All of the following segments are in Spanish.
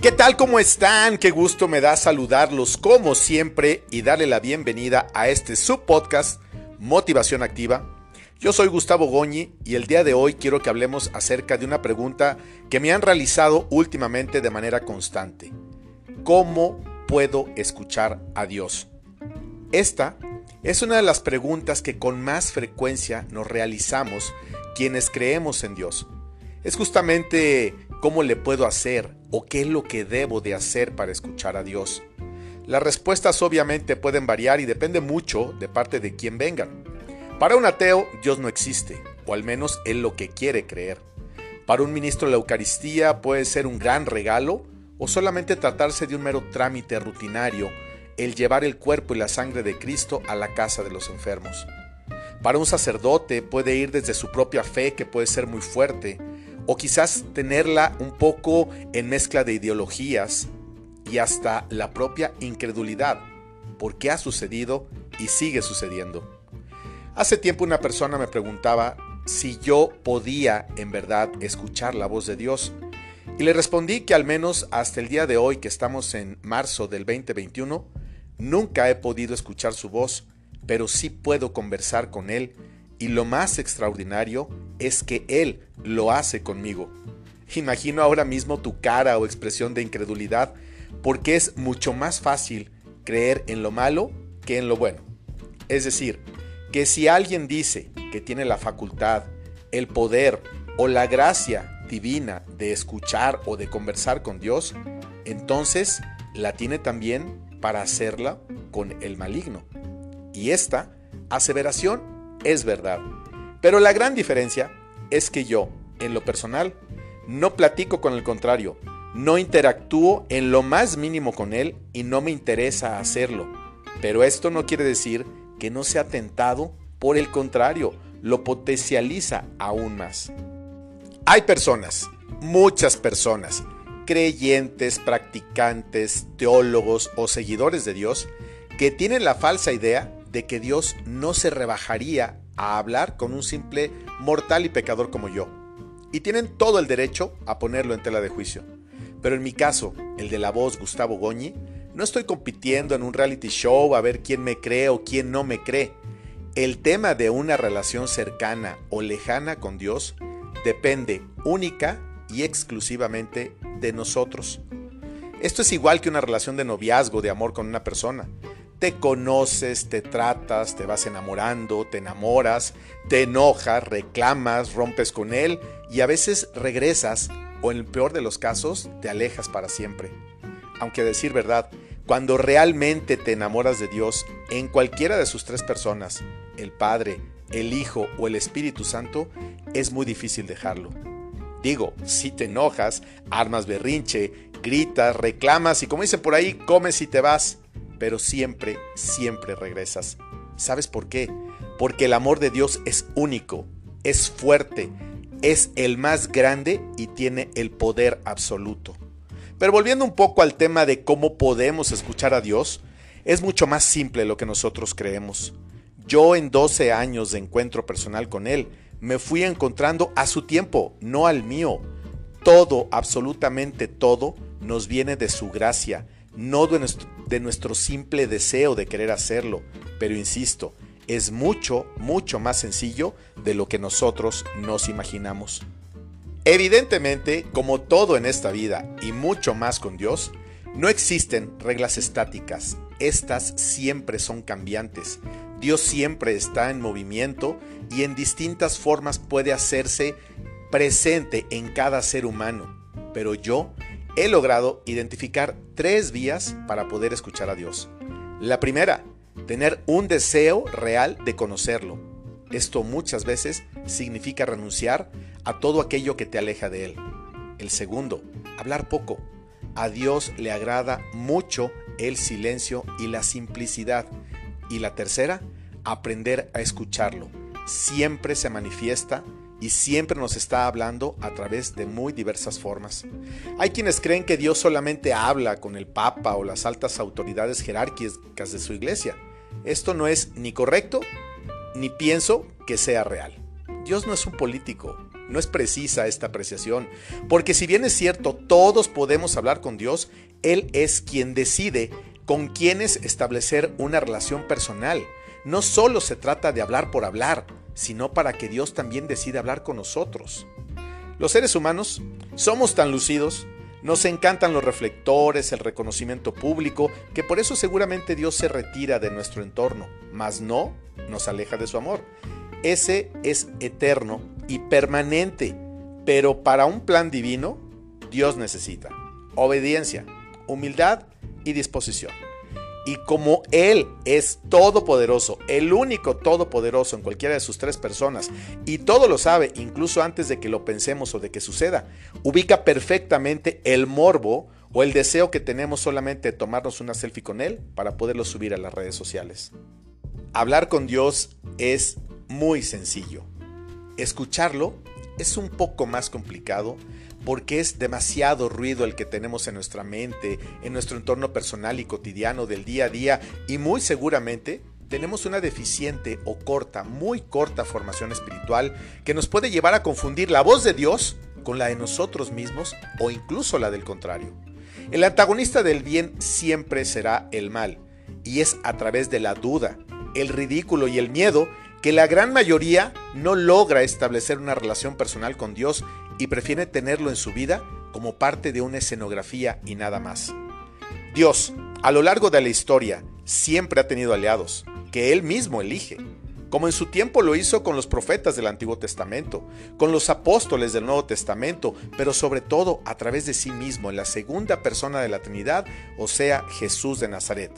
¿Qué tal? ¿Cómo están? Qué gusto me da saludarlos como siempre y darle la bienvenida a este subpodcast Motivación Activa. Yo soy Gustavo Goñi y el día de hoy quiero que hablemos acerca de una pregunta que me han realizado últimamente de manera constante. ¿Cómo puedo escuchar a Dios? Esta es una de las preguntas que con más frecuencia nos realizamos quienes creemos en Dios. Es justamente cómo le puedo hacer o qué es lo que debo de hacer para escuchar a Dios. Las respuestas obviamente pueden variar y depende mucho de parte de quién vengan. Para un ateo, Dios no existe, o al menos él lo que quiere creer. Para un ministro la Eucaristía puede ser un gran regalo o solamente tratarse de un mero trámite rutinario el llevar el cuerpo y la sangre de Cristo a la casa de los enfermos. Para un sacerdote puede ir desde su propia fe, que puede ser muy fuerte, o quizás tenerla un poco en mezcla de ideologías y hasta la propia incredulidad, porque ha sucedido y sigue sucediendo. Hace tiempo una persona me preguntaba si yo podía en verdad escuchar la voz de Dios. Y le respondí que al menos hasta el día de hoy, que estamos en marzo del 2021, nunca he podido escuchar su voz, pero sí puedo conversar con Él y lo más extraordinario es que Él lo hace conmigo. Imagino ahora mismo tu cara o expresión de incredulidad, porque es mucho más fácil creer en lo malo que en lo bueno. Es decir, que si alguien dice que tiene la facultad, el poder o la gracia divina de escuchar o de conversar con Dios, entonces la tiene también para hacerla con el maligno. Y esta aseveración es verdad. Pero la gran diferencia es que yo, en lo personal, no platico con el contrario, no interactúo en lo más mínimo con él y no me interesa hacerlo. Pero esto no quiere decir que no sea tentado, por el contrario, lo potencializa aún más. Hay personas, muchas personas, creyentes, practicantes, teólogos o seguidores de Dios, que tienen la falsa idea de que Dios no se rebajaría a hablar con un simple mortal y pecador como yo. Y tienen todo el derecho a ponerlo en tela de juicio. Pero en mi caso, el de la voz Gustavo Goñi, no estoy compitiendo en un reality show a ver quién me cree o quién no me cree. El tema de una relación cercana o lejana con Dios depende única y exclusivamente de nosotros. Esto es igual que una relación de noviazgo, de amor con una persona. Te conoces, te tratas, te vas enamorando, te enamoras, te enojas, reclamas, rompes con él y a veces regresas o en el peor de los casos te alejas para siempre. Aunque a decir verdad, cuando realmente te enamoras de Dios en cualquiera de sus tres personas, el Padre, el Hijo o el Espíritu Santo, es muy difícil dejarlo. Digo, si te enojas, armas berrinche, gritas, reclamas y como dicen por ahí, comes y te vas, pero siempre, siempre regresas. ¿Sabes por qué? Porque el amor de Dios es único, es fuerte, es el más grande y tiene el poder absoluto. Pero volviendo un poco al tema de cómo podemos escuchar a Dios, es mucho más simple lo que nosotros creemos. Yo en 12 años de encuentro personal con Él, me fui encontrando a su tiempo, no al mío. Todo, absolutamente todo, nos viene de su gracia, no de nuestro, de nuestro simple deseo de querer hacerlo. Pero insisto, es mucho, mucho más sencillo de lo que nosotros nos imaginamos. Evidentemente, como todo en esta vida y mucho más con Dios, no existen reglas estáticas, estas siempre son cambiantes. Dios siempre está en movimiento y en distintas formas puede hacerse presente en cada ser humano. Pero yo he logrado identificar tres vías para poder escuchar a Dios. La primera, tener un deseo real de conocerlo. Esto muchas veces significa renunciar a todo aquello que te aleja de Él. El segundo, hablar poco. A Dios le agrada mucho el silencio y la simplicidad. Y la tercera, aprender a escucharlo. Siempre se manifiesta y siempre nos está hablando a través de muy diversas formas. Hay quienes creen que Dios solamente habla con el Papa o las altas autoridades jerárquicas de su iglesia. Esto no es ni correcto ni pienso que sea real. Dios no es un político, no es precisa esta apreciación, porque si bien es cierto, todos podemos hablar con Dios, Él es quien decide con quienes establecer una relación personal. No solo se trata de hablar por hablar, sino para que Dios también decida hablar con nosotros. Los seres humanos somos tan lucidos, nos encantan los reflectores, el reconocimiento público, que por eso seguramente Dios se retira de nuestro entorno, mas no nos aleja de su amor. Ese es eterno y permanente, pero para un plan divino, Dios necesita obediencia, humildad y disposición. Y como Él es todopoderoso, el único todopoderoso en cualquiera de sus tres personas, y todo lo sabe, incluso antes de que lo pensemos o de que suceda, ubica perfectamente el morbo o el deseo que tenemos solamente de tomarnos una selfie con Él para poderlo subir a las redes sociales. Hablar con Dios es muy sencillo. Escucharlo es un poco más complicado porque es demasiado ruido el que tenemos en nuestra mente, en nuestro entorno personal y cotidiano del día a día y muy seguramente tenemos una deficiente o corta, muy corta formación espiritual que nos puede llevar a confundir la voz de Dios con la de nosotros mismos o incluso la del contrario. El antagonista del bien siempre será el mal y es a través de la duda, el ridículo y el miedo que la gran mayoría no logra establecer una relación personal con Dios y prefiere tenerlo en su vida como parte de una escenografía y nada más. Dios, a lo largo de la historia, siempre ha tenido aliados, que Él mismo elige, como en su tiempo lo hizo con los profetas del Antiguo Testamento, con los apóstoles del Nuevo Testamento, pero sobre todo a través de sí mismo, en la segunda persona de la Trinidad, o sea, Jesús de Nazaret.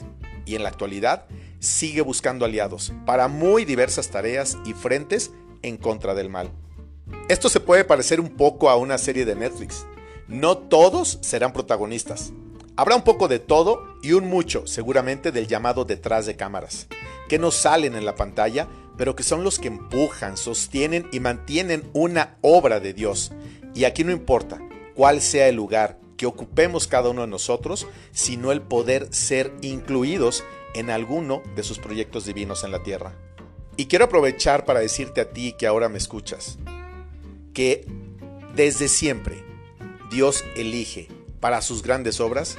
Y en la actualidad sigue buscando aliados para muy diversas tareas y frentes en contra del mal. Esto se puede parecer un poco a una serie de Netflix. No todos serán protagonistas. Habrá un poco de todo y un mucho, seguramente, del llamado detrás de cámaras, que no salen en la pantalla, pero que son los que empujan, sostienen y mantienen una obra de Dios. Y aquí no importa cuál sea el lugar que ocupemos cada uno de nosotros, sino el poder ser incluidos en alguno de sus proyectos divinos en la tierra. Y quiero aprovechar para decirte a ti que ahora me escuchas, que desde siempre Dios elige para sus grandes obras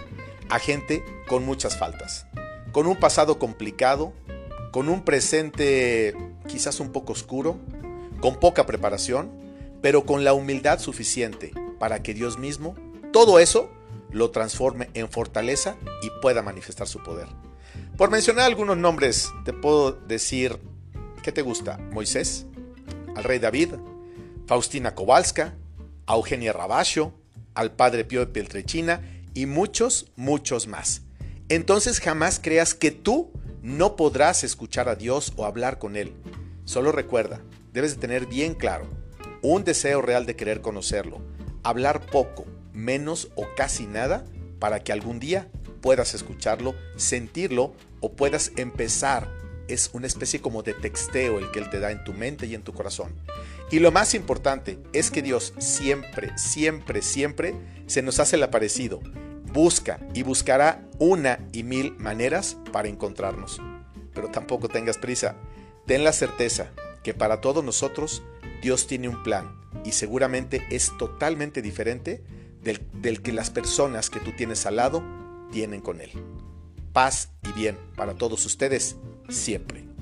a gente con muchas faltas, con un pasado complicado, con un presente quizás un poco oscuro, con poca preparación, pero con la humildad suficiente para que Dios mismo todo eso lo transforme en fortaleza y pueda manifestar su poder. Por mencionar algunos nombres, te puedo decir, ¿qué te gusta? Moisés, al rey David, Faustina Kowalska, a Eugenia Rabasio, al padre Pío de Peltrechina y muchos, muchos más. Entonces jamás creas que tú no podrás escuchar a Dios o hablar con Él. Solo recuerda, debes de tener bien claro un deseo real de querer conocerlo, hablar poco, menos o casi nada para que algún día puedas escucharlo, sentirlo o puedas empezar. Es una especie como de texteo el que Él te da en tu mente y en tu corazón. Y lo más importante es que Dios siempre, siempre, siempre se nos hace el aparecido. Busca y buscará una y mil maneras para encontrarnos. Pero tampoco tengas prisa. Ten la certeza que para todos nosotros Dios tiene un plan y seguramente es totalmente diferente del, que las personas que tú tienes al lado tienen con Él. Paz y bien para todos ustedes siempre.